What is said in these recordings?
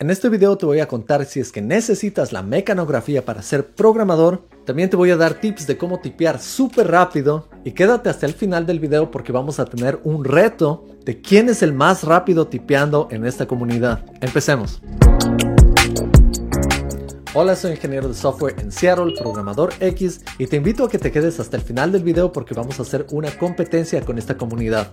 En este video te voy a contar si es que necesitas la mecanografía para ser programador. También te voy a dar tips de cómo tipear súper rápido. Y quédate hasta el final del video porque vamos a tener un reto de quién es el más rápido tipeando en esta comunidad. Empecemos. Hola, soy ingeniero de software en Seattle, programador X, y te invito a que te quedes hasta el final del video porque vamos a hacer una competencia con esta comunidad.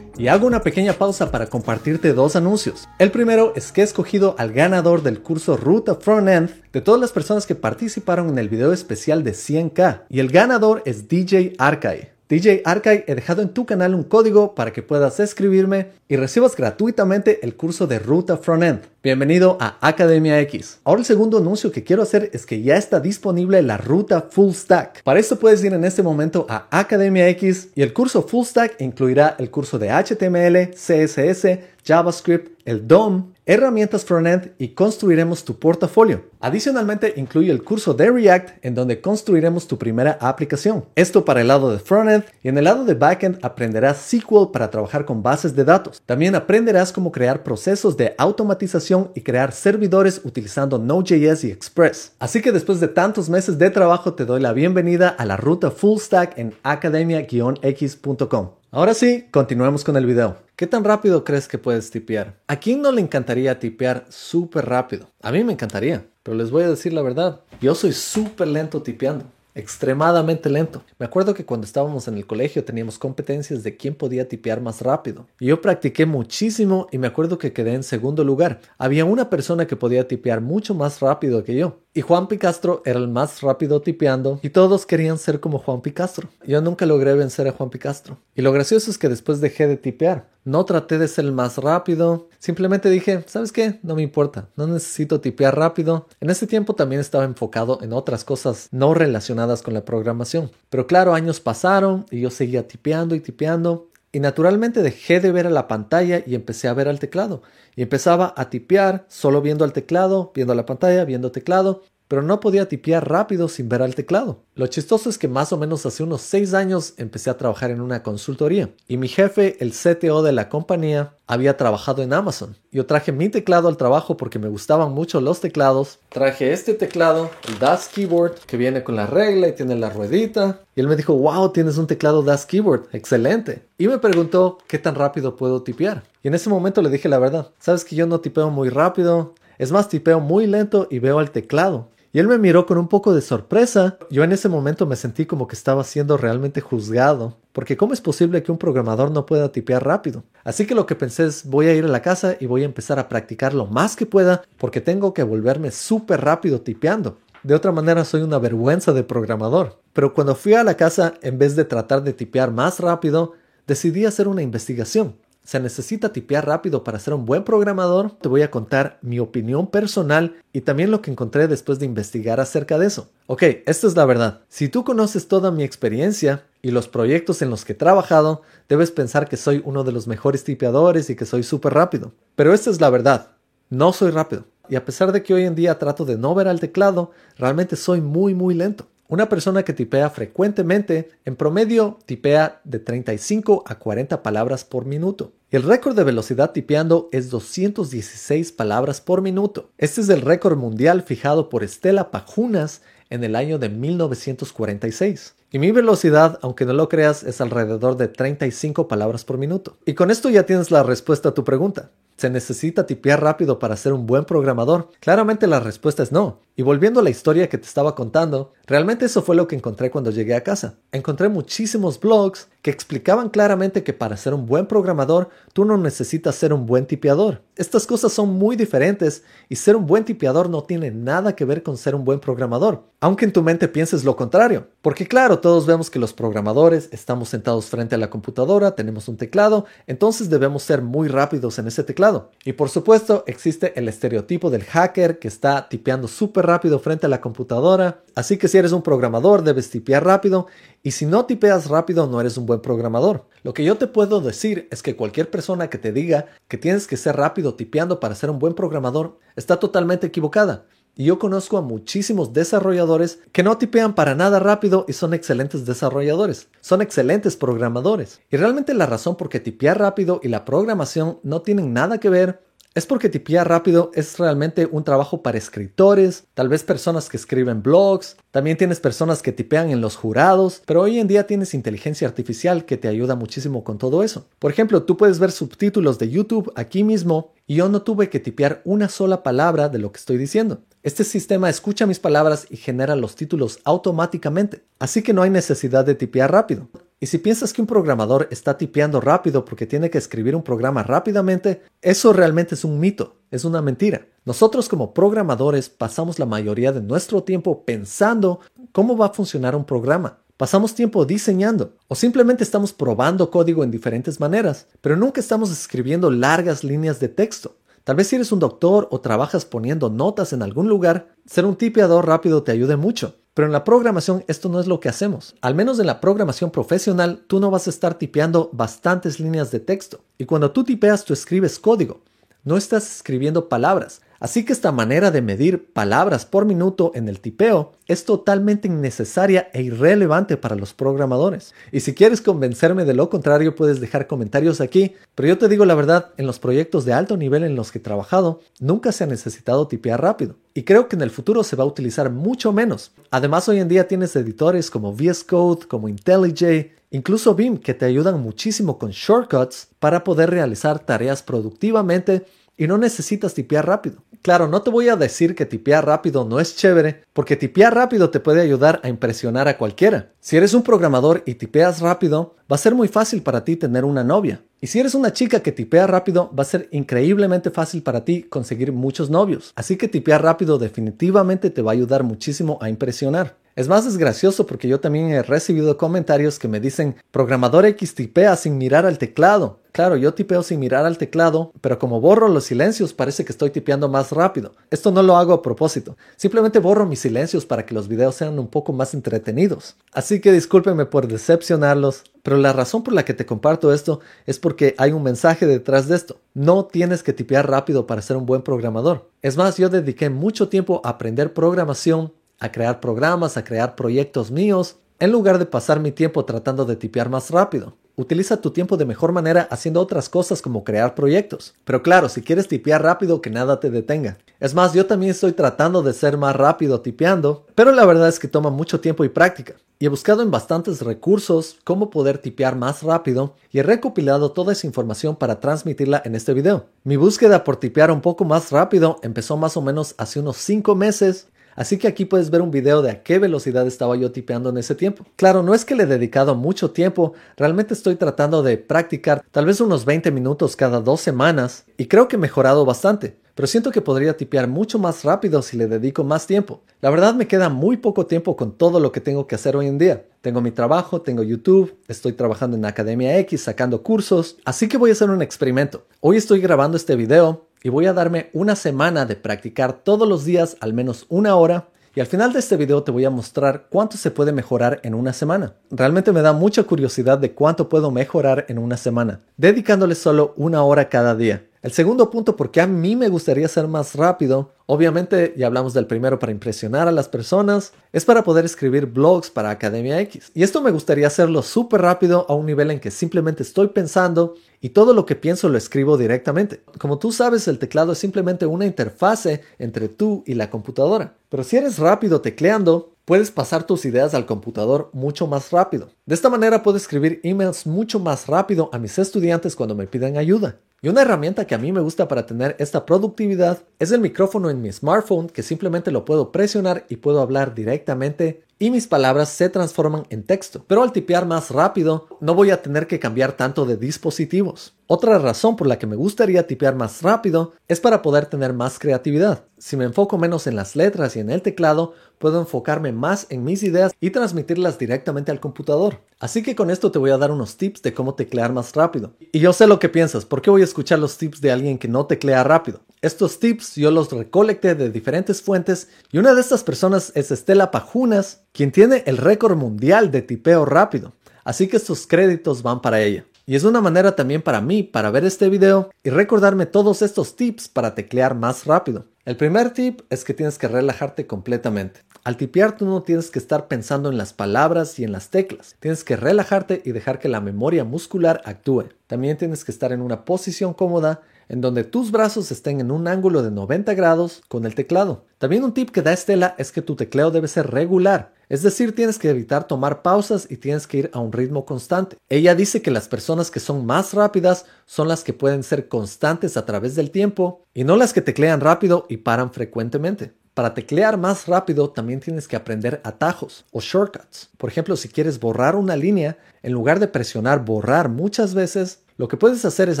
Y hago una pequeña pausa para compartirte dos anuncios. El primero es que he escogido al ganador del curso Ruta Frontend de todas las personas que participaron en el video especial de 100k, y el ganador es DJ Arcai. DJ Arcai, he dejado en tu canal un código para que puedas escribirme y recibas gratuitamente el curso de Ruta Frontend. Bienvenido a Academia X. Ahora el segundo anuncio que quiero hacer es que ya está disponible la ruta Full Stack. Para esto puedes ir en este momento a Academia X y el curso Full Stack incluirá el curso de HTML, CSS, JavaScript, el DOM, herramientas frontend y construiremos tu portafolio. Adicionalmente incluye el curso de React en donde construiremos tu primera aplicación. Esto para el lado de frontend y en el lado de backend aprenderás SQL para trabajar con bases de datos. También aprenderás cómo crear procesos de automatización y crear servidores utilizando Node.js y Express. Así que después de tantos meses de trabajo te doy la bienvenida a la ruta full stack en academia-x.com. Ahora sí, continuemos con el video. ¿Qué tan rápido crees que puedes tipear? ¿A quién no le encantaría tipear súper rápido? A mí me encantaría, pero les voy a decir la verdad. Yo soy súper lento tipeando extremadamente lento. Me acuerdo que cuando estábamos en el colegio teníamos competencias de quién podía tipear más rápido. Yo practiqué muchísimo y me acuerdo que quedé en segundo lugar. Había una persona que podía tipear mucho más rápido que yo. Y Juan Picastro era el más rápido tipeando y todos querían ser como Juan Picastro. Yo nunca logré vencer a Juan Picastro. Y lo gracioso es que después dejé de tipear. No traté de ser el más rápido. Simplemente dije, ¿sabes qué? No me importa. No necesito tipear rápido. En ese tiempo también estaba enfocado en otras cosas no relacionadas con la programación. Pero claro, años pasaron y yo seguía tipeando y tipeando. Y naturalmente dejé de ver a la pantalla y empecé a ver al teclado. Y empezaba a tipear solo viendo al teclado, viendo la pantalla, viendo teclado pero no podía tipear rápido sin ver al teclado. Lo chistoso es que más o menos hace unos 6 años empecé a trabajar en una consultoría y mi jefe, el CTO de la compañía, había trabajado en Amazon. Yo traje mi teclado al trabajo porque me gustaban mucho los teclados. Traje este teclado, DAS Keyboard, que viene con la regla y tiene la ruedita. Y él me dijo, wow, tienes un teclado DAS Keyboard, excelente. Y me preguntó qué tan rápido puedo tipear. Y en ese momento le dije la verdad, sabes que yo no tipeo muy rápido, es más, tipeo muy lento y veo al teclado. Y él me miró con un poco de sorpresa. Yo en ese momento me sentí como que estaba siendo realmente juzgado, porque ¿cómo es posible que un programador no pueda tipear rápido? Así que lo que pensé es voy a ir a la casa y voy a empezar a practicar lo más que pueda, porque tengo que volverme súper rápido tipeando. De otra manera soy una vergüenza de programador. Pero cuando fui a la casa, en vez de tratar de tipear más rápido, decidí hacer una investigación. ¿Se necesita tipear rápido para ser un buen programador? Te voy a contar mi opinión personal y también lo que encontré después de investigar acerca de eso. Ok, esto es la verdad. Si tú conoces toda mi experiencia y los proyectos en los que he trabajado, debes pensar que soy uno de los mejores tipeadores y que soy súper rápido. Pero esta es la verdad. No soy rápido. Y a pesar de que hoy en día trato de no ver al teclado, realmente soy muy muy lento. Una persona que tipea frecuentemente, en promedio, tipea de 35 a 40 palabras por minuto. El récord de velocidad tipeando es 216 palabras por minuto. Este es el récord mundial fijado por Estela Pajunas en el año de 1946. Y mi velocidad, aunque no lo creas, es alrededor de 35 palabras por minuto. Y con esto ya tienes la respuesta a tu pregunta. ¿Se necesita tipear rápido para ser un buen programador? Claramente la respuesta es no. Y volviendo a la historia que te estaba contando, realmente eso fue lo que encontré cuando llegué a casa. Encontré muchísimos blogs que explicaban claramente que para ser un buen programador tú no necesitas ser un buen tipeador. Estas cosas son muy diferentes y ser un buen tipeador no tiene nada que ver con ser un buen programador, aunque en tu mente pienses lo contrario. Porque claro, todos vemos que los programadores estamos sentados frente a la computadora, tenemos un teclado, entonces debemos ser muy rápidos en ese teclado. Y por supuesto existe el estereotipo del hacker que está tipeando súper rápido frente a la computadora. Así que si eres un programador debes tipear rápido y si no tipeas rápido no eres un buen programador. Lo que yo te puedo decir es que cualquier persona que te diga que tienes que ser rápido tipeando para ser un buen programador está totalmente equivocada. Y yo conozco a muchísimos desarrolladores que no tipean para nada rápido y son excelentes desarrolladores. Son excelentes programadores. Y realmente la razón por qué tipear rápido y la programación no tienen nada que ver Es porque tipear rápido es realmente un trabajo para escritores, tal vez personas que escriben blogs, también tienes personas que tipean en los jurados, pero hoy en día tienes inteligencia artificial que te ayuda muchísimo con todo eso. Por ejemplo, tú puedes ver subtítulos de YouTube aquí mismo y yo no tuve que tipear una sola palabra de lo que estoy diciendo. Este sistema escucha mis palabras y genera los títulos automáticamente, así que no hay necesidad de tipear rápido. Y si piensas que un programador está tipeando rápido porque tiene que escribir un programa rápidamente, eso realmente es un mito, es una mentira. Nosotros como programadores pasamos la mayoría de nuestro tiempo pensando cómo va a funcionar un programa. Pasamos tiempo diseñando o simplemente estamos probando código en diferentes maneras, pero nunca estamos escribiendo largas líneas de texto. Tal vez si eres un doctor o trabajas poniendo notas en algún lugar, ser un tipeador rápido te ayude mucho. Pero en la programación esto no es lo que hacemos. Al menos en la programación profesional, tú no vas a estar tipeando bastantes líneas de texto. Y cuando tú tipeas, tú escribes código. No estás escribiendo palabras. Así que esta manera de medir palabras por minuto en el tipeo es totalmente innecesaria e irrelevante para los programadores. Y si quieres convencerme de lo contrario, puedes dejar comentarios aquí, pero yo te digo la verdad, en los proyectos de alto nivel en los que he trabajado, nunca se ha necesitado tipear rápido. Y creo que en el futuro se va a utilizar mucho menos. Además, hoy en día tienes editores como VS Code, como IntelliJ, incluso Vim, que te ayudan muchísimo con shortcuts para poder realizar tareas productivamente y no necesitas tipear rápido. Claro, no te voy a decir que tipear rápido no es chévere, porque tipear rápido te puede ayudar a impresionar a cualquiera. Si eres un programador y tipeas rápido, va a ser muy fácil para ti tener una novia. Y si eres una chica que tipea rápido, va a ser increíblemente fácil para ti conseguir muchos novios. Así que tipear rápido definitivamente te va a ayudar muchísimo a impresionar. Es más, es gracioso porque yo también he recibido comentarios que me dicen, programador X tipea sin mirar al teclado. Claro, yo tipeo sin mirar al teclado, pero como borro los silencios parece que estoy tipeando más rápido. Esto no lo hago a propósito. Simplemente borro mis silencios para que los videos sean un poco más entretenidos. Así que discúlpenme por decepcionarlos, pero la razón por la que te comparto esto es porque hay un mensaje detrás de esto. No tienes que tipear rápido para ser un buen programador. Es más, yo dediqué mucho tiempo a aprender programación, a crear programas, a crear proyectos míos, en lugar de pasar mi tiempo tratando de tipear más rápido. Utiliza tu tiempo de mejor manera haciendo otras cosas como crear proyectos. Pero claro, si quieres tipear rápido, que nada te detenga. Es más, yo también estoy tratando de ser más rápido tipeando, pero la verdad es que toma mucho tiempo y práctica. Y he buscado en bastantes recursos cómo poder tipear más rápido y he recopilado toda esa información para transmitirla en este video. Mi búsqueda por tipear un poco más rápido empezó más o menos hace unos 5 meses Así que aquí puedes ver un video de a qué velocidad estaba yo tipeando en ese tiempo. Claro, no es que le he dedicado mucho tiempo, realmente estoy tratando de practicar tal vez unos 20 minutos cada dos semanas y creo que he mejorado bastante. Pero siento que podría tipear mucho más rápido si le dedico más tiempo. La verdad me queda muy poco tiempo con todo lo que tengo que hacer hoy en día. Tengo mi trabajo, tengo YouTube, estoy trabajando en Academia X, sacando cursos, así que voy a hacer un experimento. Hoy estoy grabando este video y voy a darme una semana de practicar todos los días al menos una hora y al final de este video te voy a mostrar cuánto se puede mejorar en una semana. Realmente me da mucha curiosidad de cuánto puedo mejorar en una semana, dedicándole solo una hora cada día. El segundo punto, porque a mí me gustaría ser más rápido, obviamente ya hablamos del primero para impresionar a las personas, es para poder escribir blogs para Academia X. Y esto me gustaría hacerlo súper rápido a un nivel en que simplemente estoy pensando y todo lo que pienso lo escribo directamente. Como tú sabes, el teclado es simplemente una interfase entre tú y la computadora. Pero si eres rápido tecleando, puedes pasar tus ideas al computador mucho más rápido. De esta manera puedo escribir emails mucho más rápido a mis estudiantes cuando me piden ayuda. Y una herramienta que a mí me gusta para tener esta productividad es el micrófono en mi smartphone que simplemente lo puedo presionar y puedo hablar directamente y mis palabras se transforman en texto. Pero al tipear más rápido no voy a tener que cambiar tanto de dispositivos. Otra razón por la que me gustaría tipear más rápido es para poder tener más creatividad. Si me enfoco menos en las letras y en el teclado, puedo enfocarme más en mis ideas y transmitirlas directamente al computador. Así que con esto te voy a dar unos tips de cómo teclear más rápido. Y yo sé lo que piensas, ¿por qué voy a escuchar los tips de alguien que no teclea rápido? Estos tips yo los recolecté de diferentes fuentes y una de estas personas es Estela Pajunas, quien tiene el récord mundial de tipeo rápido. Así que estos créditos van para ella. Y es una manera también para mí para ver este video y recordarme todos estos tips para teclear más rápido. El primer tip es que tienes que relajarte completamente. Al tipear tú no tienes que estar pensando en las palabras y en las teclas. Tienes que relajarte y dejar que la memoria muscular actúe. También tienes que estar en una posición cómoda en donde tus brazos estén en un ángulo de 90 grados con el teclado. También un tip que da Estela es que tu tecleo debe ser regular, es decir, tienes que evitar tomar pausas y tienes que ir a un ritmo constante. Ella dice que las personas que son más rápidas son las que pueden ser constantes a través del tiempo y no las que teclean rápido y paran frecuentemente. Para teclear más rápido también tienes que aprender atajos o shortcuts. Por ejemplo, si quieres borrar una línea, en lugar de presionar borrar muchas veces, lo que puedes hacer es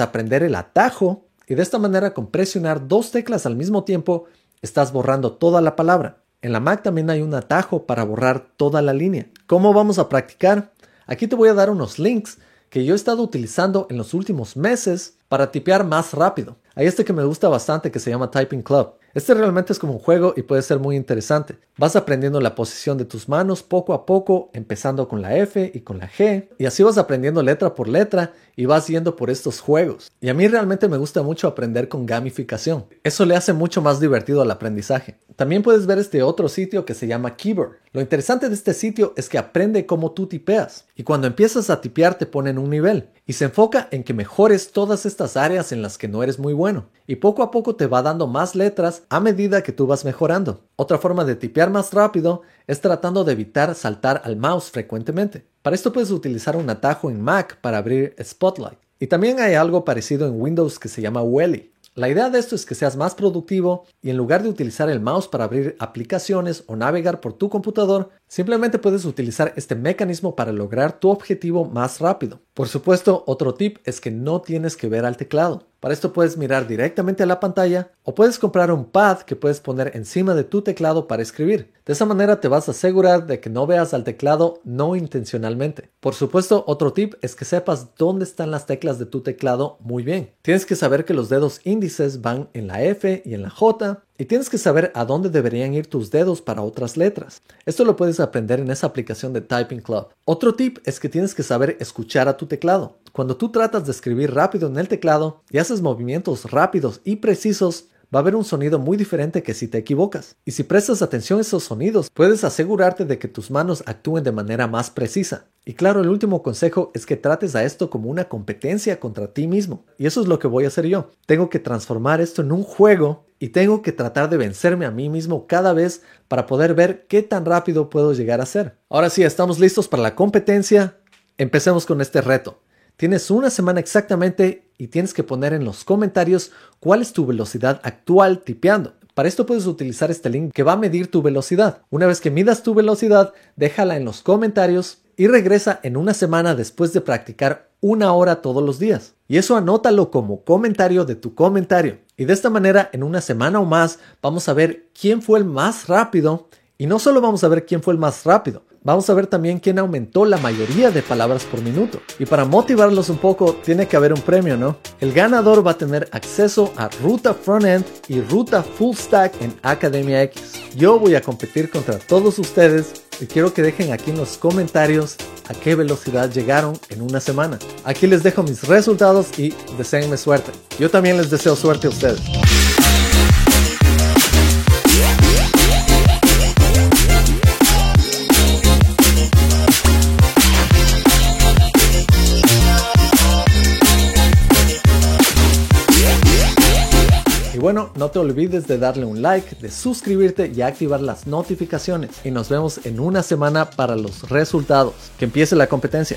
aprender el atajo y de esta manera con presionar dos teclas al mismo tiempo estás borrando toda la palabra. En la Mac también hay un atajo para borrar toda la línea. ¿Cómo vamos a practicar? Aquí te voy a dar unos links que yo he estado utilizando en los últimos meses para tipear más rápido. Hay este que me gusta bastante que se llama Typing Club. Este realmente es como un juego y puede ser muy interesante. Vas aprendiendo la posición de tus manos poco a poco, empezando con la F y con la G, y así vas aprendiendo letra por letra y vas yendo por estos juegos. Y a mí realmente me gusta mucho aprender con gamificación. Eso le hace mucho más divertido al aprendizaje. También puedes ver este otro sitio que se llama Keyboard. Lo interesante de este sitio es que aprende cómo tú tipeas y cuando empiezas a tipear te ponen un nivel y se enfoca en que mejores todas estas áreas en las que no eres muy bueno y poco a poco te va dando más letras a medida que tú vas mejorando. Otra forma de tipear más rápido es tratando de evitar saltar al mouse frecuentemente. Para esto puedes utilizar un atajo en Mac para abrir Spotlight. Y también hay algo parecido en Windows que se llama Welly. La idea de esto es que seas más productivo y en lugar de utilizar el mouse para abrir aplicaciones o navegar por tu computador, simplemente puedes utilizar este mecanismo para lograr tu objetivo más rápido. Por supuesto, otro tip es que no tienes que ver al teclado. Para esto puedes mirar directamente a la pantalla o puedes comprar un pad que puedes poner encima de tu teclado para escribir. De esa manera te vas a asegurar de que no veas al teclado no intencionalmente. Por supuesto, otro tip es que sepas dónde están las teclas de tu teclado muy bien. Tienes que saber que los dedos índices van en la F y en la J y tienes que saber a dónde deberían ir tus dedos para otras letras. Esto lo puedes aprender en esa aplicación de Typing Club. Otro tip es que tienes que saber escuchar a tu teclado. Cuando tú tratas de escribir rápido en el teclado y haces movimientos rápidos y precisos, va a haber un sonido muy diferente que si te equivocas. Y si prestas atención a esos sonidos, puedes asegurarte de que tus manos actúen de manera más precisa. Y claro, el último consejo es que trates a esto como una competencia contra ti mismo. Y eso es lo que voy a hacer yo. Tengo que transformar esto en un juego y tengo que tratar de vencerme a mí mismo cada vez para poder ver qué tan rápido puedo llegar a ser. Ahora sí, estamos listos para la competencia. Empecemos con este reto. Tienes una semana exactamente y tienes que poner en los comentarios cuál es tu velocidad actual tipeando. Para esto puedes utilizar este link que va a medir tu velocidad. Una vez que midas tu velocidad, déjala en los comentarios y regresa en una semana después de practicar una hora todos los días. Y eso anótalo como comentario de tu comentario. Y de esta manera, en una semana o más, vamos a ver quién fue el más rápido. Y no solo vamos a ver quién fue el más rápido, vamos a ver también quién aumentó la mayoría de palabras por minuto. Y para motivarlos un poco, tiene que haber un premio, ¿no? El ganador va a tener acceso a Ruta Frontend y Ruta Full Stack en Academia X. Yo voy a competir contra todos ustedes y quiero que dejen aquí en los comentarios a qué velocidad llegaron en una semana. Aquí les dejo mis resultados y deseenme suerte. Yo también les deseo suerte a ustedes. No te olvides de darle un like, de suscribirte y activar las notificaciones. Y nos vemos en una semana para los resultados. Que empiece la competencia.